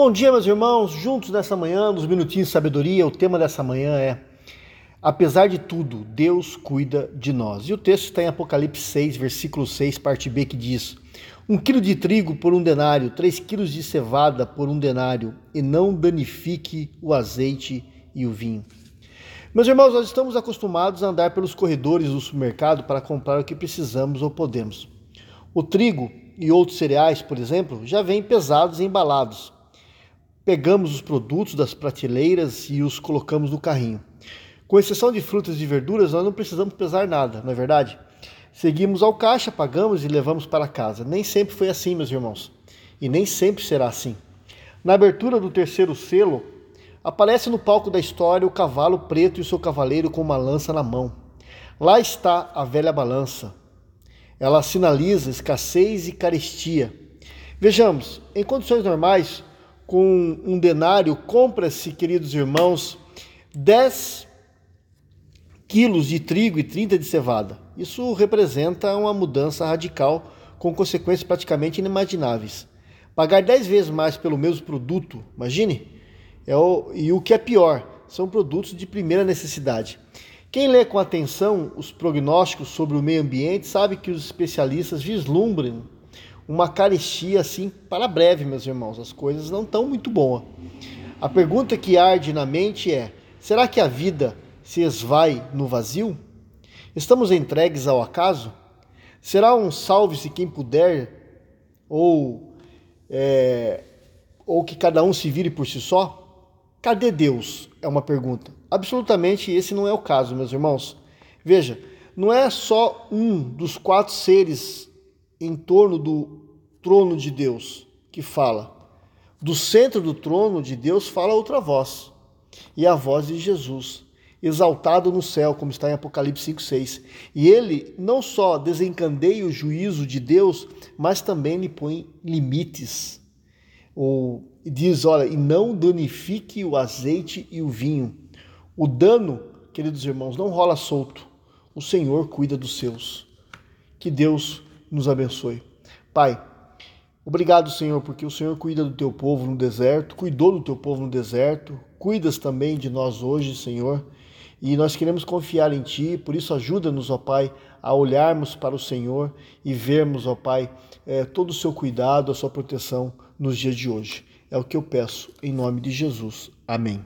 Bom dia, meus irmãos. Juntos nessa manhã, nos minutinhos de sabedoria, o tema dessa manhã é Apesar de tudo, Deus cuida de nós. E o texto está em Apocalipse 6, versículo 6, parte B, que diz: Um quilo de trigo por um denário, três quilos de cevada por um denário, e não danifique o azeite e o vinho. Meus irmãos, nós estamos acostumados a andar pelos corredores do supermercado para comprar o que precisamos ou podemos. O trigo e outros cereais, por exemplo, já vêm pesados e embalados. Pegamos os produtos das prateleiras e os colocamos no carrinho. Com exceção de frutas e verduras, nós não precisamos pesar nada, não é verdade? Seguimos ao caixa, pagamos e levamos para casa. Nem sempre foi assim, meus irmãos. E nem sempre será assim. Na abertura do terceiro selo, aparece no palco da história o cavalo preto e o seu cavaleiro com uma lança na mão. Lá está a velha balança. Ela sinaliza escassez e carestia. Vejamos, em condições normais, com um denário, compra-se, queridos irmãos, 10 quilos de trigo e 30 de cevada. Isso representa uma mudança radical com consequências praticamente inimagináveis. Pagar 10 vezes mais pelo mesmo produto, imagine? É o, e o que é pior, são produtos de primeira necessidade. Quem lê com atenção os prognósticos sobre o meio ambiente sabe que os especialistas vislumbram uma carestia assim para breve, meus irmãos. As coisas não estão muito boas. A pergunta que arde na mente é: será que a vida se esvai no vazio? Estamos entregues ao acaso? Será um salve-se quem puder? Ou, é, ou que cada um se vire por si só? Cadê Deus? É uma pergunta. Absolutamente esse não é o caso, meus irmãos. Veja, não é só um dos quatro seres em torno do trono de Deus que fala. Do centro do trono de Deus fala outra voz, e a voz de Jesus exaltado no céu, como está em Apocalipse 5:6. E ele não só desencandeia o juízo de Deus, mas também lhe põe limites. Ou diz, olha, e não danifique o azeite e o vinho. O dano, queridos irmãos, não rola solto. O Senhor cuida dos seus. Que Deus nos abençoe. Pai, obrigado, Senhor, porque o Senhor cuida do teu povo no deserto, cuidou do teu povo no deserto, cuidas também de nós hoje, Senhor e nós queremos confiar em Ti, por isso ajuda-nos, ó Pai, a olharmos para o Senhor e vermos, ó Pai, é, todo o Seu cuidado, a Sua proteção nos dias de hoje. É o que eu peço, em nome de Jesus. Amém.